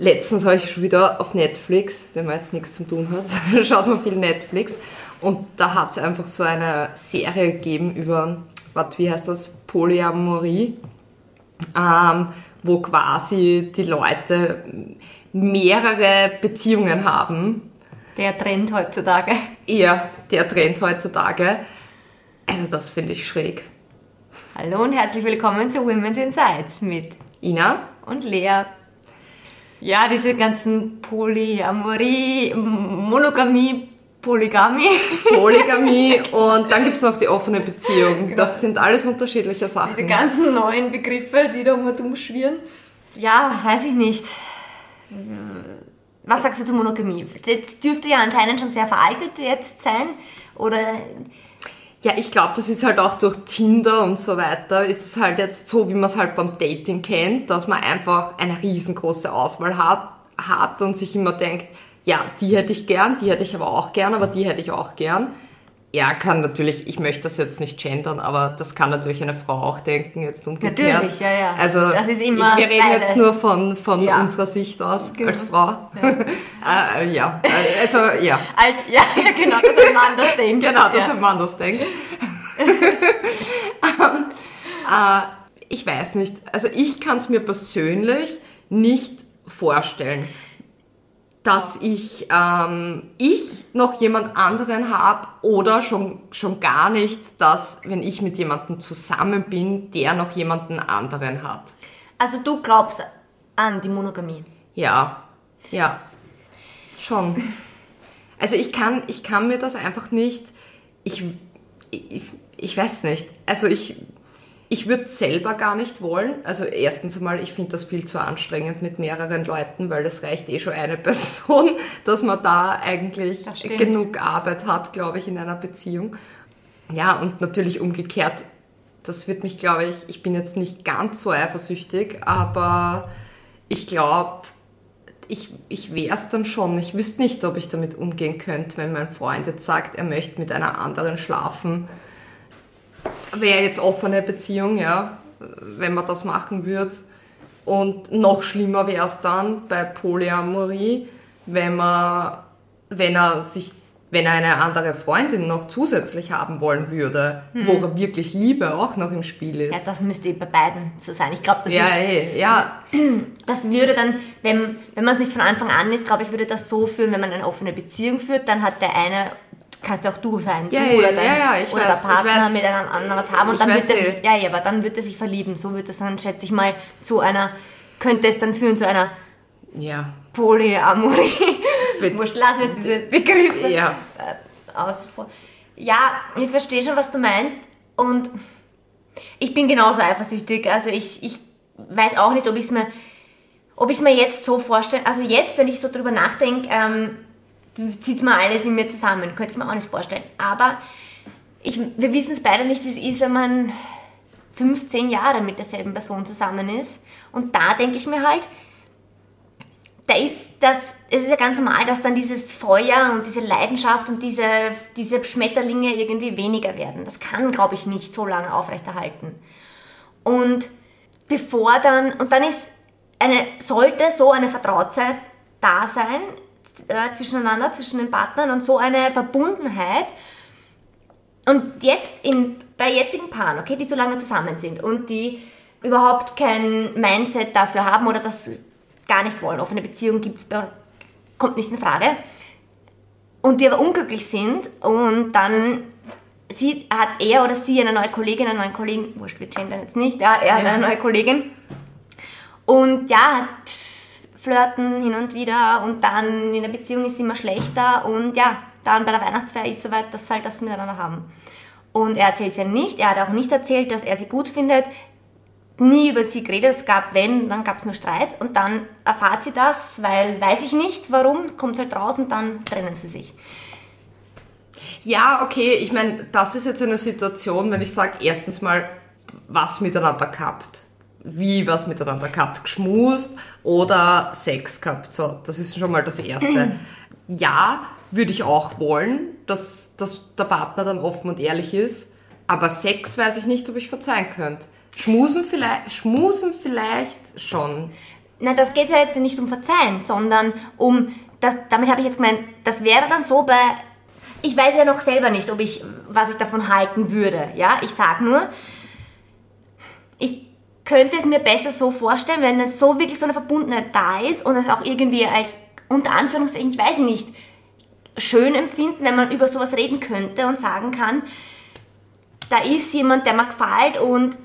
letztens habe ich schon wieder auf Netflix, wenn man jetzt nichts zu tun hat, schaut man viel Netflix. Und da hat es einfach so eine Serie gegeben über, was, wie heißt das, Polyamorie, ähm, wo quasi die Leute mehrere Beziehungen haben. Der Trend heutzutage. Ja, der Trend heutzutage. Also das finde ich schräg. Hallo und herzlich willkommen zu Women's Insights mit Ina und Lea. Ja, diese ganzen Polyamorie, Monogamie, Polygamie. Polygamie und dann gibt es noch die offene Beziehung. Genau. Das sind alles unterschiedliche Sachen. Diese ganzen neuen Begriffe, die da um und schwirren. Ja, weiß ich nicht. Was sagst du zur Monogamie? Das dürfte ja anscheinend schon sehr veraltet jetzt sein. Oder ja, ich glaube, das ist halt auch durch Tinder und so weiter, ist es halt jetzt so, wie man es halt beim Dating kennt, dass man einfach eine riesengroße Auswahl hat, hat und sich immer denkt, ja, die hätte ich gern, die hätte ich aber auch gern, aber die hätte ich auch gern. Er kann natürlich, ich möchte das jetzt nicht gendern, aber das kann natürlich eine Frau auch denken, jetzt umgekehrt. Natürlich, ja, ja. Also, das ist immer ich, wir reden beide. jetzt nur von, von ja. unserer Sicht aus, genau. als Frau. Ja. äh, ja, also, ja. Als, ja, genau, dass ein Mann das denkt. Genau, dass ja. ein Mann das denkt. um, äh, ich weiß nicht, also ich kann es mir persönlich nicht vorstellen dass ich, ähm, ich noch jemand anderen habe oder schon, schon gar nicht, dass wenn ich mit jemandem zusammen bin, der noch jemanden anderen hat. Also du glaubst an die Monogamie? Ja, ja, schon. Also ich kann, ich kann mir das einfach nicht, ich, ich, ich weiß nicht. Also ich, ich würde selber gar nicht wollen. Also erstens einmal, ich finde das viel zu anstrengend mit mehreren Leuten, weil es reicht eh schon eine Person, dass man da eigentlich genug Arbeit hat, glaube ich, in einer Beziehung. Ja, und natürlich umgekehrt, das wird mich, glaube ich, ich bin jetzt nicht ganz so eifersüchtig, aber ich glaube, ich, ich wäre es dann schon. Ich wüsste nicht, ob ich damit umgehen könnte, wenn mein Freund jetzt sagt, er möchte mit einer anderen schlafen wäre jetzt offene Beziehung, ja, wenn man das machen würde. Und noch schlimmer wäre es dann bei Polyamorie, wenn man, wenn er sich, wenn er eine andere Freundin noch zusätzlich haben wollen würde, hm. wo wirklich Liebe auch noch im Spiel ist. Ja, das müsste bei beiden so sein. Ich glaube, das ja, ist. Ey, ja. Das würde dann, wenn, wenn man es nicht von Anfang an ist, glaube ich, würde das so führen, wenn man eine offene Beziehung führt, dann hat der eine kannst auch du sein, ja, du oder, dein, ja, ja, oder weiß, der Partner mit einem anderen was haben und dann wird er sich, ja, ja, aber dann wird er sich verlieben. So wird es dann, schätze ich mal, zu einer, könnte es dann führen zu einer ja. Polyamorie. Lassen wir jetzt diese Begriffe ja. Äh, aus. Ja, ich verstehe schon, was du meinst und ich bin genauso eifersüchtig. Also ich, ich weiß auch nicht, ob ich es mir, ob ich mir jetzt so vorstelle. Also jetzt, wenn ich so drüber nachdenke, ähm, zieht mal alles in mir zusammen. Könnte ich mir auch nicht vorstellen. Aber ich, wir wissen es beide nicht, wie es ist, wenn man 15 Jahre mit derselben Person zusammen ist. Und da denke ich mir halt, da ist das, es ist ja ganz normal, dass dann dieses Feuer und diese Leidenschaft und diese, diese Schmetterlinge irgendwie weniger werden. Das kann, glaube ich, nicht so lange aufrechterhalten. Und bevor dann, und dann ist eine, sollte so eine Vertrautheit da sein, äh, zwischeneinander, zwischen den Partnern und so eine Verbundenheit. Und jetzt in, bei jetzigen Paaren, okay, die so lange zusammen sind und die überhaupt kein Mindset dafür haben oder das gar nicht wollen, offene Beziehung gibt's, kommt nicht in Frage, und die aber unglücklich sind und dann sie, hat er oder sie eine neue Kollegin, einen neuen Kollegen, wurscht, wir gendern jetzt nicht, ja, er hat eine neue Kollegin. Und ja, hat flirten hin und wieder und dann in der Beziehung ist es immer schlechter und ja, dann bei der Weihnachtsfeier ist es soweit, dass sie halt das miteinander haben. Und er erzählt es ja nicht, er hat auch nicht erzählt, dass er sie gut findet, nie über sie geredet, es gab wenn, dann gab es nur Streit und dann erfahrt sie das, weil weiß ich nicht warum, kommt halt raus und dann trennen sie sich. Ja, okay, ich meine, das ist jetzt eine Situation, wenn ich sage, erstens mal, was miteinander gehabt wie was miteinander gehabt, geschmust oder Sex gehabt. So, das ist schon mal das Erste. ja, würde ich auch wollen, dass, dass der Partner dann offen und ehrlich ist, aber Sex weiß ich nicht, ob ich verzeihen könnte. Schmusen vielleicht, schmusen vielleicht schon. na, das geht ja jetzt nicht um Verzeihen, sondern um, das, damit habe ich jetzt gemeint, das wäre dann so bei, ich weiß ja noch selber nicht, ob ich, was ich davon halten würde, ja, ich sag nur, ich könnte es mir besser so vorstellen, wenn es so wirklich so eine Verbundenheit da ist und es auch irgendwie als, unter Anführungszeichen, ich weiß nicht, schön empfinden, wenn man über sowas reden könnte und sagen kann, da ist jemand, der mir gefällt und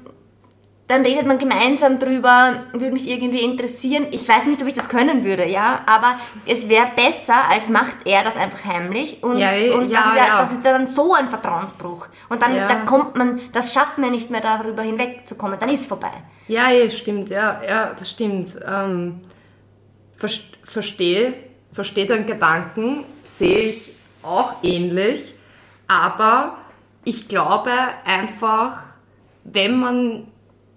dann redet man gemeinsam drüber, würde mich irgendwie interessieren. Ich weiß nicht, ob ich das können würde, ja, aber es wäre besser, als macht er das einfach heimlich und, Ja, und ja, das, ist ja, ja. das ist ja dann so ein Vertrauensbruch. Und dann da kommt man, das schafft man nicht mehr darüber hinwegzukommen, dann ist es vorbei. Ja, ja, stimmt, ja, ja, das stimmt. Ähm, verstehe, verstehe deinen Gedanken, sehe ich auch ähnlich, aber ich glaube einfach, wenn man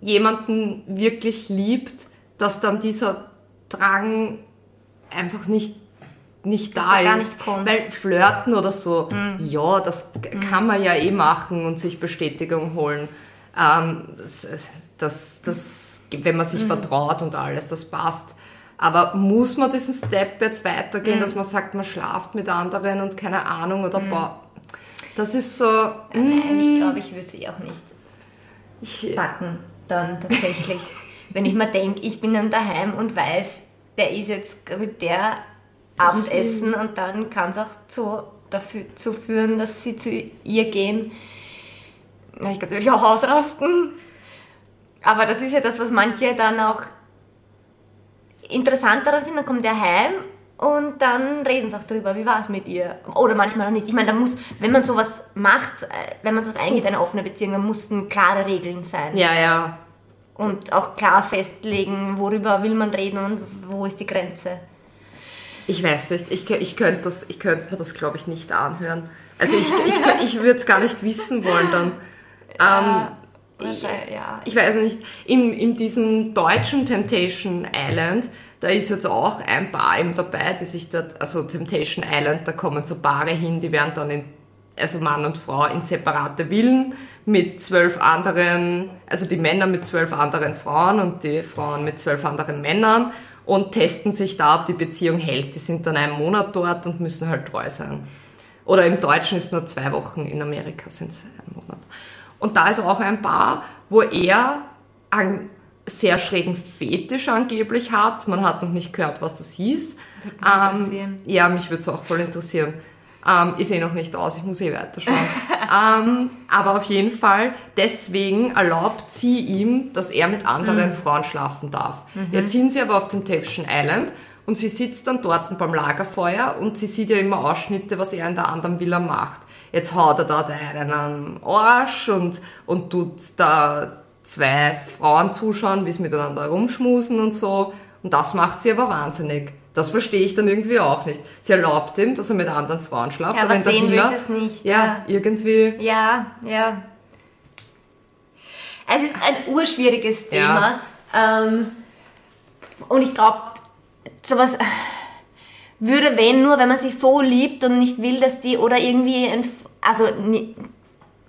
jemanden wirklich liebt, dass dann dieser Drang einfach nicht nicht da ist. kommt. Weil flirten oder so, ja, das kann man ja eh machen und sich Bestätigung holen. Ähm, das, das, wenn man sich vertraut und alles, das passt. Aber muss man diesen Step jetzt weitergehen, dass man sagt, man schlaft mit anderen und keine Ahnung oder boah, das ist so, Nein, ich glaube, ich würde sie auch nicht ich, backen, dann tatsächlich. Wenn ich mir denke, ich bin dann daheim und weiß, der ist jetzt mit der Abendessen und dann kann es auch zu, dafür, zu führen, dass sie zu ihr gehen. Na, ich glaube, da würde ich auch ausrasten. Aber das ist ja das, was manche dann auch interessant daran finden. Dann kommt der heim und dann reden sie auch drüber, wie war es mit ihr. Oder manchmal auch nicht. Ich meine, da muss, wenn man sowas macht, äh, wenn man sowas eingeht, eine offene Beziehung, dann mussten klare Regeln sein. ja, ja, Und auch klar festlegen, worüber will man reden und wo ist die Grenze. Ich weiß nicht, ich, ich könnte das, ich könnte mir das, glaube ich, nicht anhören. Also ich, ich, könnt- ich würde es gar nicht wissen wollen dann. Ähm, Wahrscheinlich, ja. ich weiß nicht, in, in diesem deutschen Temptation Island, da ist jetzt auch ein Paar eben dabei, die sich dort, also Temptation Island, da kommen so Paare hin, die werden dann in, also Mann und Frau in separate Villen mit zwölf anderen, also die Männer mit zwölf anderen Frauen und die Frauen mit zwölf anderen Männern und testen sich da, ob die Beziehung hält. Die sind dann einen Monat dort und müssen halt treu sein. Oder im Deutschen ist nur zwei Wochen, in Amerika sind es ein Monat. Und da ist auch ein Paar, wo er einen sehr schrägen Fetisch angeblich hat. Man hat noch nicht gehört, was das hieß. Ähm, interessieren. ja, mich würde es auch voll interessieren. Ähm, ich sehe noch nicht aus, ich muss eh weiterschauen. ähm, aber auf jeden Fall, deswegen erlaubt sie ihm, dass er mit anderen Frauen schlafen darf. Jetzt sind sie aber auf dem Temptation Island und sie sitzt dann dort beim Lagerfeuer und sie sieht ja immer Ausschnitte, was er in der anderen Villa macht. Jetzt haut er da einen am Arsch und, und tut da zwei Frauen zuschauen, wie sie miteinander rumschmusen und so. Und das macht sie aber wahnsinnig. Das verstehe ich dann irgendwie auch nicht. Sie erlaubt ihm, dass er mit anderen Frauen schlaft, Ja, aber der sehen Villa, es nicht, Ja, ja. irgendwie. Ja, ja. Es ist ein urschwieriges Thema. Ähm, und ich glaube, sowas würde, wenn nur, wenn man sich so liebt und nicht will, dass die oder irgendwie, ein, also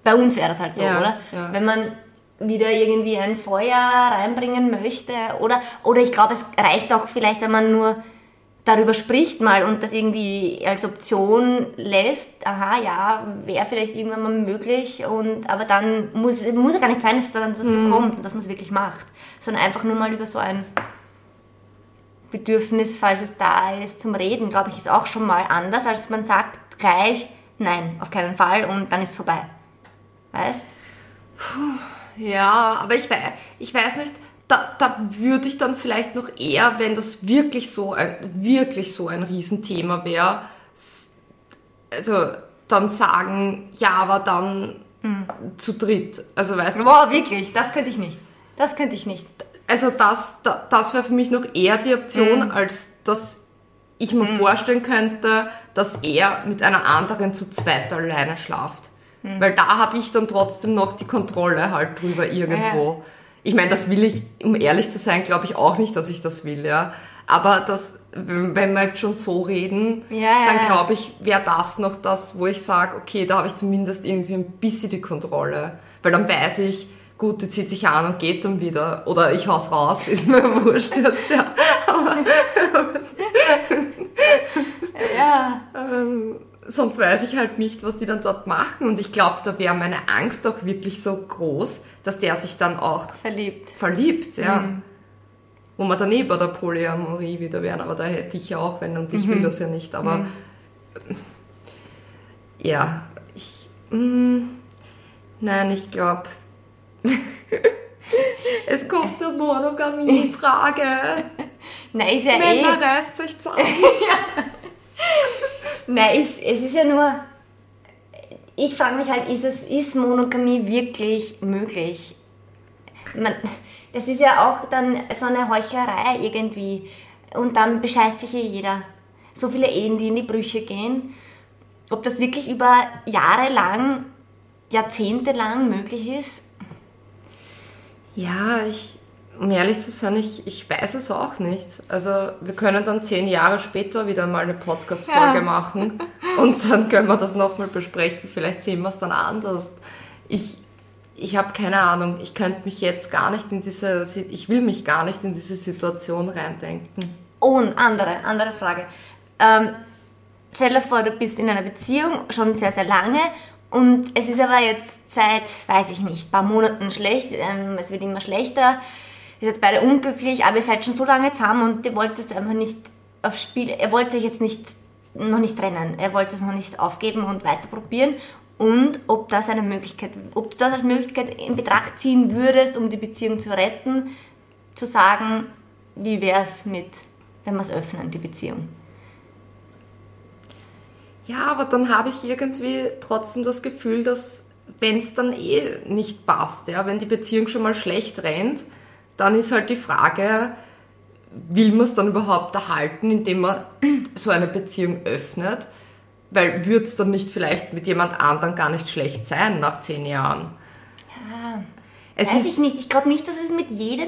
bei uns wäre das halt so, Ja, oder? ja. Wenn man wieder irgendwie ein Feuer reinbringen möchte oder, oder ich glaube, es reicht auch vielleicht, wenn man nur darüber spricht mal und das irgendwie als Option lässt, aha, ja, wäre vielleicht irgendwann mal möglich, und, aber dann muss, muss ja gar nicht sein, dass es dann dazu Mhm. kommt und dass man es wirklich macht, sondern einfach nur mal über so ein Bedürfnis, falls es da ist, zum Reden, glaube ich, ist auch schon mal anders, als man sagt gleich, nein, auf keinen Fall und dann ist vorbei. Weißt? Ja, aber ich, wei ich weiß nicht, da, da würde ich dann vielleicht noch eher, wenn das wirklich so ein, wirklich so ein Riesenthema wäre, also dann sagen, ja, aber dann zu dritt. Also weißt du, Boah, wirklich, das könnte ich nicht. Das könnte ich nicht. Also das, da, das wäre für mich noch eher die Option, als dass ich mir vorstellen könnte, dass er mit einer anderen zu zweit alleine schlaft. Weil da habe ich dann trotzdem noch die Kontrolle halt drüber irgendwo. Ich meine, das will ich, um ehrlich zu sein, glaube ich auch nicht, dass ich das will, ja. Aber das, wenn wir jetzt schon so reden, Ja, ja, dann ja. glaube ich, wäre das noch das, wo ich sage, okay, da habe ich zumindest irgendwie ein bisschen die Kontrolle. Weil dann weiß ich, gut, die zieht sich an und geht dann wieder. Oder ich hau's raus, ist mir wurscht jetzt, ja. ja. Ähm, sonst weiß ich halt nicht, was die dann dort machen. Und ich glaube, da wäre meine Angst auch wirklich so groß, dass der sich dann auch Verliebt. verliebt, ja. Wo wir dann eh bei der Polyamorie wieder wären, aber da hätte ich ja auch wenn und ich will das ja nicht. Aber ja, ich. mm, nein, ich glaube. es kommt eine Monogamie-Frage. Nein, ist ja eh. Männer reißt euch zusammen. Nein, es, es ist ja nur. Ich frage mich halt, ist, es, ist Monogamie wirklich möglich? Man, das ist ja auch dann so eine Heuchlerei irgendwie. Und dann bescheißt sich ja jeder. So viele Ehen, die in die Brüche gehen. Ob das wirklich über Jahre lang, Jahrzehnte lang möglich ist? Ja, ich, um ehrlich zu sein, ich, ich weiß es auch nicht. Also wir können dann zehn Jahre später wieder mal eine Podcast-Folge Ja. machen und dann können wir das nochmal besprechen. Vielleicht sehen wir es dann anders. Ich, ich habe keine Ahnung. Ich könnte mich jetzt gar nicht in diese, ich will mich gar nicht in diese Situation reindenken. Und andere, andere Frage. Ähm, stell dir vor, du bist in einer Beziehung schon sehr, sehr lange und es ist aber jetzt seit, weiß ich nicht, paar Monaten schlecht, ähm, es wird immer schlechter, ihr seid beide unglücklich, aber ihr seid schon so lange zusammen und ihr wollt es einfach nicht aufs Spiel, ihr wollt euch jetzt nicht, noch nicht trennen, ihr wollt es noch nicht aufgeben und weiter probieren. Und ob das eine Möglichkeit, ob du das als Möglichkeit in Betracht ziehen würdest, um die Beziehung zu retten, zu sagen, wie wäre es mit, wenn wir es öffnen, die Beziehung? Ja, aber dann habe ich irgendwie trotzdem das Gefühl, dass wenn es dann eh nicht passt, ja, wenn die Beziehung schon mal schlecht rennt, dann ist halt die Frage, will man es dann überhaupt erhalten, indem man so eine Beziehung öffnet? Weil würde es dann nicht vielleicht mit jemand anderem gar nicht schlecht sein nach zehn Jahren? Es Weiß ist, ich nicht. Ich glaube nicht, dass es mit jedem.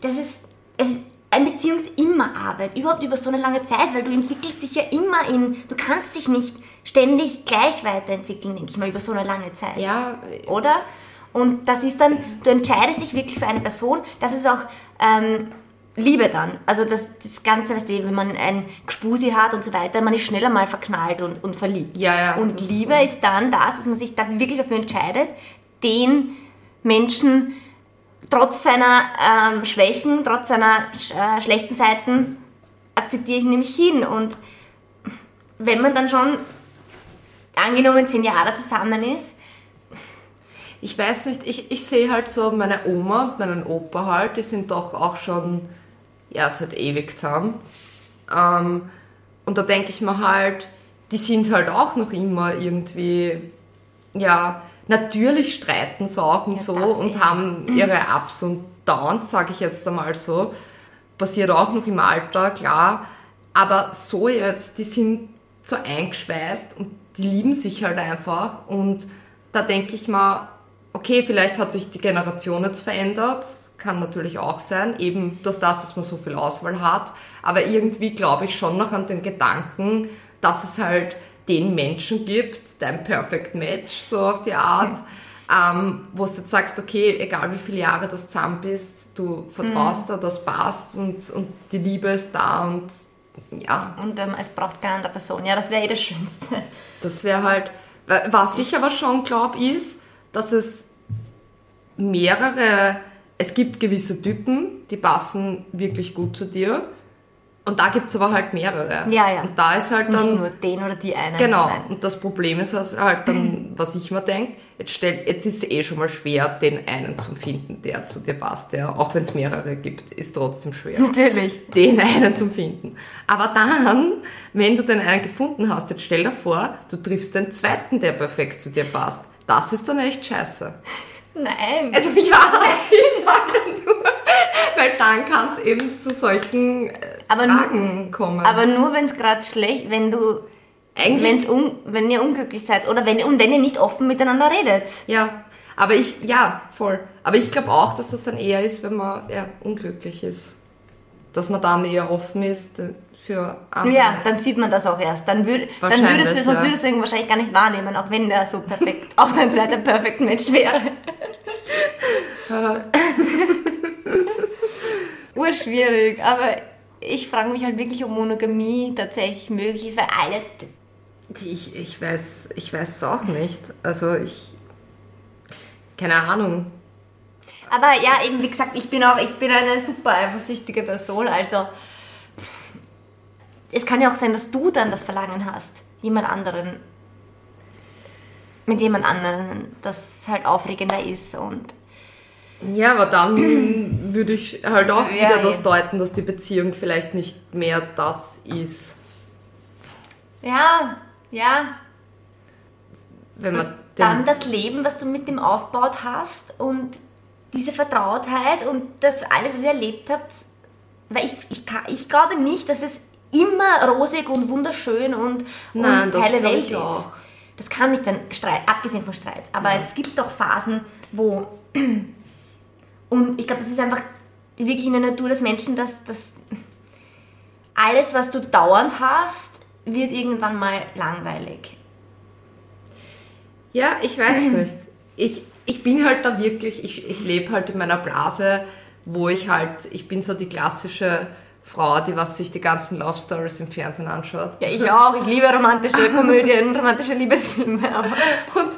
Das ist, es ist, eine Beziehung ist immer Arbeit. Überhaupt über so eine lange Zeit, weil du entwickelst dich ja immer in. Du kannst dich nicht ständig gleich weiterentwickeln, denke ich mal, über so eine lange Zeit. Ja, Oder? Und das ist dann, du entscheidest dich wirklich für eine Person, das ist auch ähm, Liebe dann. Also das, das Ganze, weißt du, wenn man ein Gspusi hat und so weiter, man ist schneller mal verknallt und, und verliebt. Ja, ja, Und Liebe ist dann das, dass man sich da wirklich dafür entscheidet, den Menschen trotz seiner ähm, Schwächen, trotz seiner äh, schlechten Seiten akzeptiere ich nämlich hin. Und wenn man dann schon angenommen zehn Jahre zusammen ist, ich weiß nicht, ich, ich sehe halt so meine Oma und meinen Opa halt, die sind doch auch schon, ja, seit ewig zusammen. Ähm, und da denke ich mir halt, die sind halt auch noch immer irgendwie, ja, natürlich streiten sie auch und Ja, so und eh. haben ihre Ups und Downs, sage ich jetzt einmal so. Passiert auch noch im Alter, klar. Aber so jetzt, die sind so eingeschweißt und die lieben sich halt einfach. Und da denke ich mal, okay, vielleicht hat sich die Generation jetzt verändert. Kann natürlich auch sein, eben durch das, dass man so viel Auswahl hat. Aber irgendwie glaube ich schon noch an den Gedanken, dass es halt den Menschen gibt, dein Perfect Match, so auf die Art, ähm, wo du jetzt sagst, okay, egal wie viele Jahre das zusammen bist, du vertraust da, das passt und, und die Liebe ist da und ja, Und ähm, es braucht keine andere Person. Ja, das wäre eh das Schönste. das wäre halt, wa- was ich aber schon glaube, ist, dass es mehrere, es gibt gewisse Typen, die passen wirklich gut zu dir und da gibt es aber halt mehrere. Ja, ja. Und da ist halt Nicht dann... nur den oder die eine. Genau, Nein. und das Problem ist also halt dann, was ich mir denke, jetzt, stell, jetzt ist es eh schon mal schwer, den einen zu finden, der zu dir passt. Ja. Auch wenn es mehrere gibt, ist trotzdem schwer, Natürlich. den einen zu finden. Aber dann, wenn du den einen gefunden hast, jetzt stell dir vor, du triffst den zweiten, der perfekt zu dir passt. Das ist dann echt scheiße. Nein. Also ja, ich sage nur, weil dann kann es eben zu solchen äh, Aber nur- Fragen kommen. Aber nur wenn es gerade schlecht, wenn du, Eigentlich- un, wenn ihr unglücklich seid oder wenn, und wenn ihr nicht offen miteinander redet. Ja, aber ich, ja, voll. Aber ich glaube auch, dass das dann eher ist, wenn man eher unglücklich ist. Dass man dann eher offen ist äh, für anderes. Ja, dann sieht man das auch erst. Dann, würd, dann würdest du, sonst ja. würdest du ihn wahrscheinlich gar nicht wahrnehmen, auch wenn der so perfekt, auch dein zweiter Perfect Match wäre. Urschwierig, aber ich frage mich halt wirklich, ob Monogamie tatsächlich möglich ist, weil alle. Ich, ich weiß ich weiß es auch nicht. Also ich keine Ahnung. Aber ja, eben wie gesagt, ich bin auch, ich bin eine super eifersüchtige Person, also es kann ja auch sein, dass du dann das Verlangen hast, jemand anderen, mit jemand anderen, das halt aufregender ist und Ja, aber dann würde ich halt auch Ja, wieder das deuten, dass die Beziehung vielleicht nicht mehr das ist, ja, ja, wenn man dann das Leben, was du mit dem aufgebaut hast und diese Vertrautheit und das alles, was ihr erlebt habt, weil ich, ich, ich glaube nicht, dass es immer rosig und wunderschön und, Nein, und heile Welt ist. auch. Das kann nicht Streit, abgesehen von Streit. Aber es gibt doch Phasen, wo und ich glaube, das ist einfach wirklich in der Natur des Menschen, dass, dass alles, was du dauernd hast, wird irgendwann mal langweilig. Ja, ich weiß nicht. Ich, ich bin halt da wirklich, ich, ich lebe halt in meiner Blase, wo ich halt, ich bin so die klassische Frau, die was sich die ganzen Love Stories im Fernsehen anschaut. Ja, ich auch. Ich liebe romantische Komödien, romantische Liebesfilme. Aber Und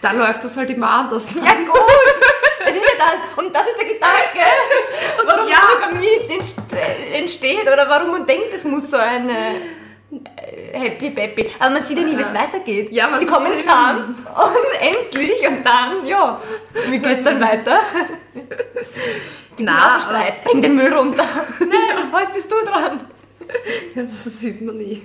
da läuft das halt immer anders. ja, gut. Es ist ja das. Und das ist der Gedanke. Warum Ja. Monogamie entst- entsteht oder warum man denkt, es muss so eine äh, Happy Peppy. Aber man sieht ja nie, wie es weitergeht. Ja, man Die kommen zusammen und endlich und dann, ja, wie geht's dann weiter? Na, Streit, bring den Müll runter. Nein, heute bist du dran. Das sieht man nie.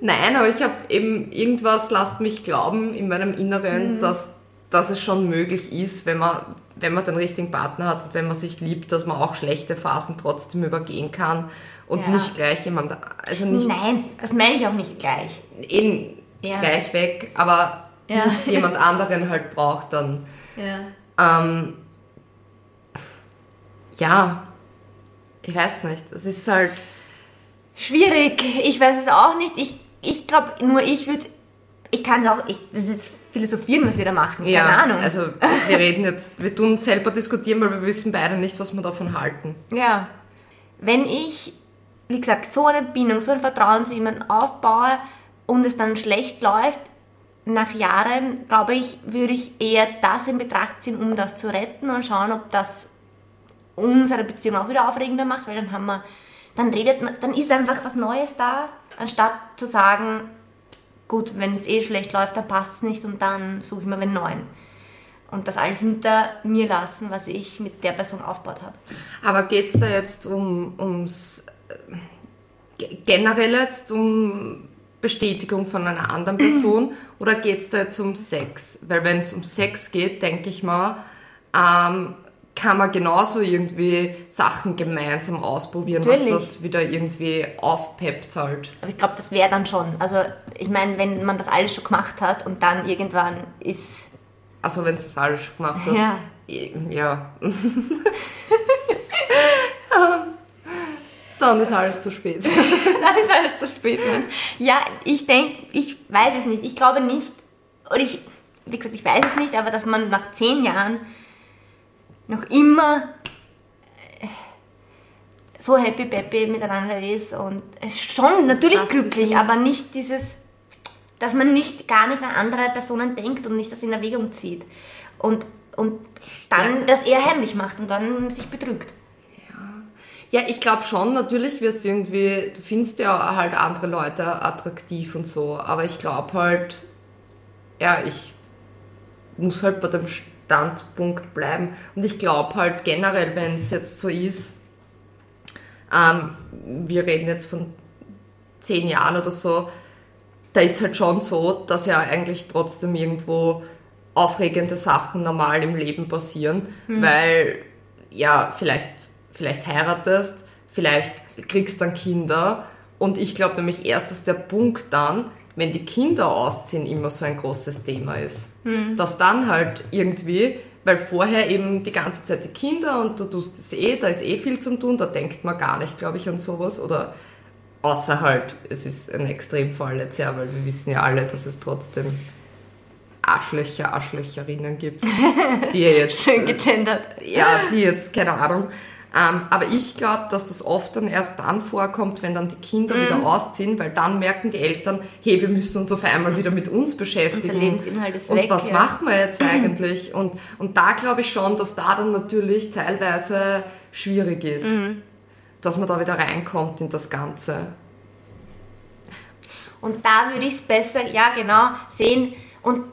Nein, aber ich habe eben irgendwas, lasst mich glauben in meinem Inneren, dass, dass es schon möglich ist, wenn man, wenn man den richtigen Partner hat und wenn man sich liebt, dass man auch schlechte Phasen trotzdem übergehen kann und Ja. nicht gleich jemand, also nicht Nein, das meine ich auch nicht gleich. eben Ja. gleich weg, aber Ja. nicht jemand anderen halt braucht dann. Ja. Ähm, ja, ich weiß nicht. Es ist halt. Schwierig, ich weiß es auch nicht. Ich, ich glaube, nur ich würde, ich kann es auch, ich, das ist jetzt philosophieren, was wir da machen, keine Ja, Ahnung. also wir reden jetzt, wir tun selber diskutieren, weil wir wissen beide nicht, was wir davon halten. ja. Wenn ich, wie gesagt, so eine Bindung, so ein Vertrauen zu jemandem aufbaue und es dann schlecht läuft, nach Jahren, glaube ich, würde ich eher das in Betracht ziehen, um das zu retten und schauen, ob das unsere Beziehung auch wieder aufregender macht, weil dann haben wir, dann redet man, dann ist einfach was Neues da, anstatt zu sagen, gut, wenn es eh schlecht läuft, dann passt es nicht und dann suche ich mir einen neuen. Und das alles hinter mir lassen, was ich mit der Person aufgebaut habe. Aber geht es da jetzt um, ums äh, ge- generell jetzt um Bestätigung von einer anderen Person oder geht es da jetzt um Sex? Weil wenn es um Sex geht, denke ich mal, ähm, kann man genauso irgendwie Sachen gemeinsam ausprobieren, Natürlich. was das wieder irgendwie aufpeppt halt. Aber ich glaube, das wäre dann schon. Also ich meine, wenn man das alles schon gemacht hat und dann irgendwann ist... Also wenn du das alles schon gemacht hast. Ja. Ja. Dann ist alles zu spät. dann ist alles zu spät. Mann. Ja, ich denke, ich weiß es nicht. Ich glaube nicht, oder ich, wie gesagt, ich weiß es nicht, aber dass man nach zehn Jahren noch immer äh, so happy peppy miteinander ist und es ist schon natürlich Das glücklich, aber nicht dieses, dass man nicht gar nicht an andere Personen denkt und nicht das in Erwägung zieht und und dann das eher heimlich macht und dann sich betrügt. Ja, ich glaube schon, natürlich wirst du irgendwie, du findest ja halt andere Leute attraktiv und so, aber ich glaube halt, ja, ich muss halt bei dem Standpunkt bleiben. Und ich glaube halt generell, wenn es jetzt so ist, ähm, wir reden jetzt von zehn Jahren oder so, da ist halt schon so, dass ja eigentlich trotzdem irgendwo aufregende Sachen normal im Leben passieren, weil ja, vielleicht, vielleicht heiratest, vielleicht kriegst dann Kinder. Und ich glaube nämlich erst, dass der Punkt dann, wenn die Kinder ausziehen, immer so ein großes Thema ist. Dass dann halt irgendwie, weil vorher eben die ganze Zeit die Kinder und du tust es eh, da ist eh viel zum tun, da denkt man gar nicht, glaube ich, an sowas oder Außer halt, es ist ein Extremfall jetzt, ja, weil wir wissen ja alle, dass es trotzdem Arschlöcher, Arschlöcherinnen gibt, die ja jetzt, Schön gegendert. ja, die jetzt, keine Ahnung, Ähm, aber ich glaube, dass das oft dann erst dann vorkommt, wenn dann die Kinder mhm. wieder ausziehen, weil dann merken die Eltern, hey, wir müssen uns auf einmal wieder mit uns beschäftigen. Unser Lebensinhalt ist und weg. Was ja. machen wir jetzt eigentlich? Und, und da glaube ich schon, dass da dann natürlich teilweise schwierig ist, mhm. dass man da wieder reinkommt in das Ganze. Und da würde ich es besser, ja genau, sehen. Und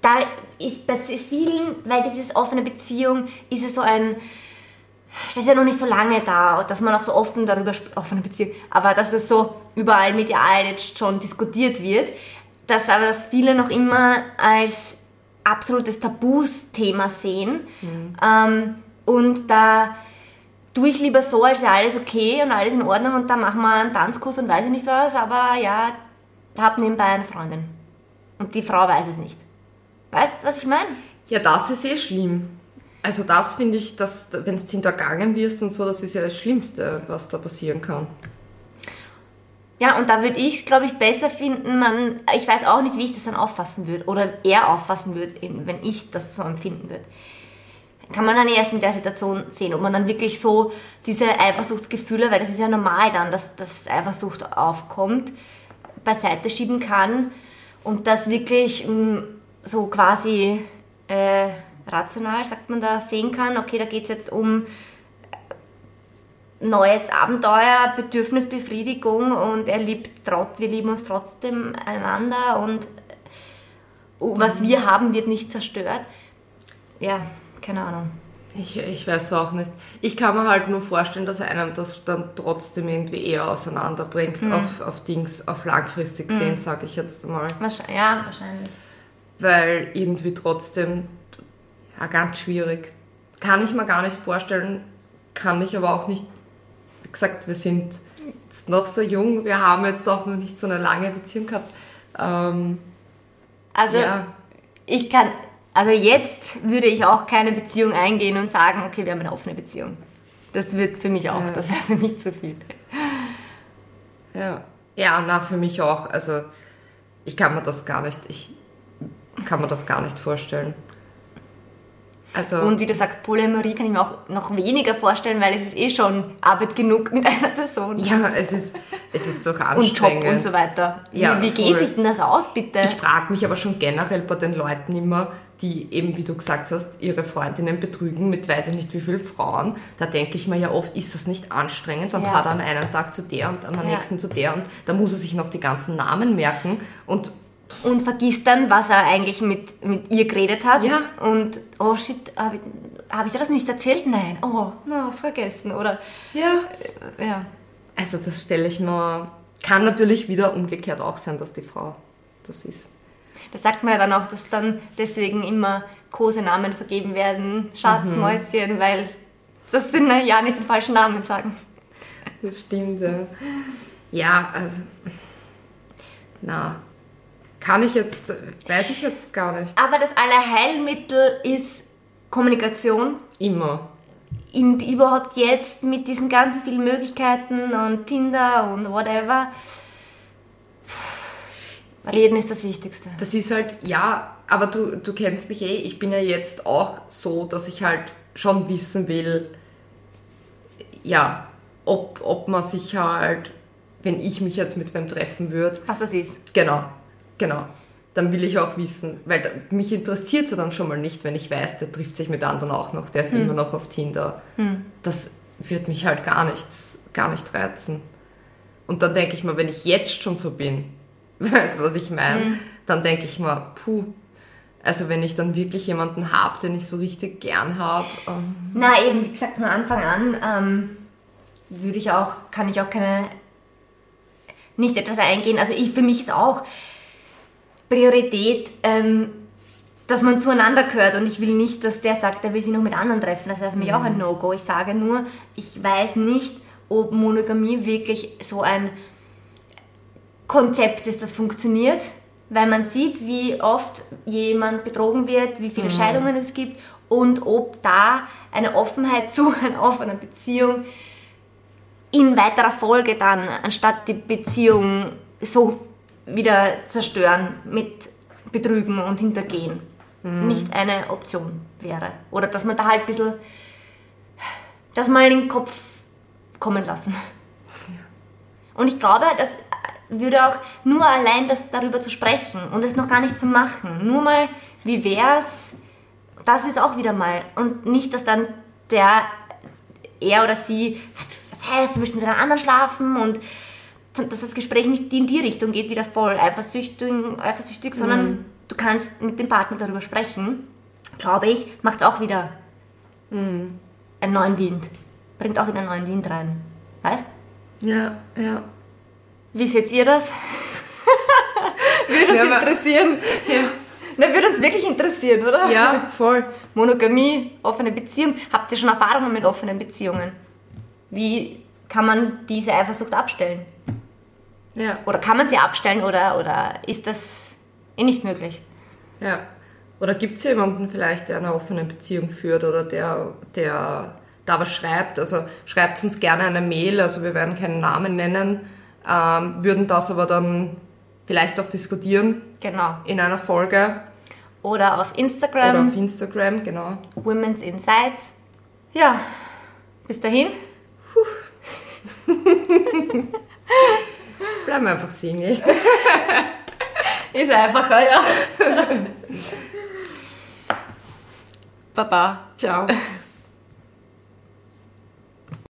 da ist bei vielen, weil das ist offene Beziehung, ist es so ein, das ist ja noch nicht so lange da, dass man auch so offen darüber spricht, offene Beziehung, aber dass es so überall medial jetzt schon diskutiert wird, dass aber das viele noch immer als absolutes Tabus-Thema sehen. Mhm. Ähm, und da tue ich lieber so, als wäre alles okay und alles in Ordnung und dann machen wir einen Tanzkurs und weiß ich nicht was, aber ja, habe nebenbei eine Freundin. Und die Frau weiß es nicht. Weißt du, was ich meine? Ja, das ist eh schlimm. Also das finde ich, dass wenn du hintergangen wirst und so, das ist ja das Schlimmste, was da passieren kann. Ja, und da würde ich es, glaube ich, besser finden, man, ich weiß auch nicht, wie ich das dann auffassen würde oder er auffassen würde, wenn ich das so empfinden würde. Kann man dann erst in der Situation sehen, ob man dann wirklich so diese Eifersuchtsgefühle, weil das ist ja normal dann, dass, dass Eifersucht aufkommt, beiseite schieben kann und das wirklich mm, so quasi äh, rational, sagt man da, sehen kann, okay, da geht es jetzt um neues Abenteuer, Bedürfnisbefriedigung und er liebt, trot, wir lieben uns trotzdem einander und was wir haben, wird nicht zerstört. Ja, keine Ahnung. Ich, ich weiß auch nicht. Ich kann mir halt nur vorstellen, dass einem das dann trotzdem irgendwie eher auseinanderbringt, mhm. auf, auf Dings, auf langfristig mhm. sehen, sage ich jetzt einmal. Wahrscheinlich, ja, wahrscheinlich. Weil irgendwie trotzdem, ja, ganz schwierig. Kann ich mir gar nicht vorstellen, kann ich aber auch nicht. Wie gesagt, wir sind jetzt noch so jung, wir haben jetzt auch noch nicht so eine lange Beziehung gehabt. Ähm, also, ja. ich kann also jetzt würde ich auch keine Beziehung eingehen und sagen, okay, wir haben eine offene Beziehung. Das wird für mich auch, ja. das wäre für mich zu viel. Ja. Ja, na, für mich auch. Also ich kann mir das gar nicht, ich kann mir das gar nicht vorstellen. Also, und wie du sagst, Polyamorie kann ich mir auch noch weniger vorstellen, weil es ist eh schon Arbeit genug mit einer Person. Ja, es ist, es ist doch anstrengend. Und Job und so weiter. Ja, wie, wie geht sich denn das aus, bitte? Ich frage mich aber schon generell bei den Leuten immer, die eben, wie du gesagt hast, ihre Freundinnen betrügen mit weiß ich nicht wie vielen Frauen. Da denke ich mir ja oft, ist das nicht anstrengend? Dann ja. fahrt er an einem Tag zu der und am ja. nächsten zu der und da muss er sich noch die ganzen Namen merken und und vergisst dann, was er eigentlich mit, mit ihr geredet hat. Ja. Und, oh shit, habe ich, hab ich dir das nicht erzählt? Nein. Oh, no, vergessen. Oder, ja. Äh, ja. Also das stelle ich mir, kann natürlich wieder umgekehrt auch sein, dass die Frau das ist. Da sagt man ja dann auch, dass dann deswegen immer Kosenamen vergeben werden, Schatz, mhm. Weil das sind ja nicht den falschen Namen sagen. Das stimmt, ja. Ja, also, na, kann ich jetzt, weiß ich jetzt gar nicht. Aber das Allerheilmittel ist Kommunikation. Immer. In, überhaupt jetzt mit diesen ganzen vielen Möglichkeiten und Tinder und whatever. Reden ist das Wichtigste. Das ist halt, ja, aber du, du kennst mich eh, ich bin ja jetzt auch so, dass ich halt schon wissen will, ja, ob, ob man sich halt, wenn ich mich jetzt mit wem treffen würde. Was das ist. Genau, genau. Dann will ich auch wissen, weil mich interessiert es ja dann schon mal nicht, wenn ich weiß, der trifft sich mit anderen auch noch, der ist hm. immer noch auf Tinder. Hm. Das wird mich halt gar nicht, gar nicht reizen. Und dann denke ich mir, wenn ich jetzt schon so bin, Weißt du, was ich meine? Mhm. Dann denke ich mir, puh, also wenn ich dann wirklich jemanden habe, den ich so richtig gern habe. Ähm Na eben, wie gesagt, von Anfang an ähm, würde ich auch, kann ich auch keine, nicht etwas eingehen. Also ich, für mich ist auch Priorität, ähm, dass man zueinander gehört und ich will nicht, dass der sagt, er will sich noch mit anderen treffen. Das wäre für mich mhm. auch ein mhm. No-Go. Ich sage nur, ich weiß nicht, ob Monogamie wirklich so ein Konzept ist, das funktioniert, weil man sieht, wie oft jemand betrogen wird, wie viele mhm. Scheidungen es gibt und ob da eine Offenheit zu einer offenen Beziehung in weiterer Folge dann, anstatt die Beziehung so wieder zerstören mit Betrügen und Hintergehen, mhm. nicht eine Option wäre. Oder dass man da halt ein bisschen das mal in den Kopf kommen lassen. Und ich glaube, das würde auch nur allein das darüber zu sprechen und es noch gar nicht zu machen. Nur mal, wie wär's, das ist auch wieder mal. Und nicht, dass dann der, er oder sie, was heißt, du willst mit einer anderen schlafen und dass das Gespräch nicht in die Richtung geht, wieder voll eifersüchtig, eifersüchtig sondern Mhm. du kannst mit dem Partner darüber sprechen, glaube ich, macht auch wieder Mhm. einen neuen Wind. Bringt auch wieder einen neuen Wind rein. Weißt? Ja, ja. Wie seht ihr das? würde uns Ja, interessieren. Ja, Na, würde uns wirklich interessieren, oder? ja voll. Monogamie, offene Beziehung. Habt ihr schon Erfahrungen mit offenen Beziehungen? Wie kann man diese Eifersucht abstellen? Ja, Oder kann man sie abstellen oder, oder ist das eh nicht möglich? ja. Oder gibt es jemanden vielleicht, der eine offene Beziehung führt oder der, der da was schreibt? Also schreibt uns gerne eine Mail, also wir werden keinen Namen nennen, ähm, würden das aber dann vielleicht auch diskutieren Genau. in einer Folge Oder auf Instagram, oder auf Instagram, genau. Women's Insights. Ja, bis dahin. Bleiben wir einfach Single. Ist einfacher, ja. Baba. Ciao.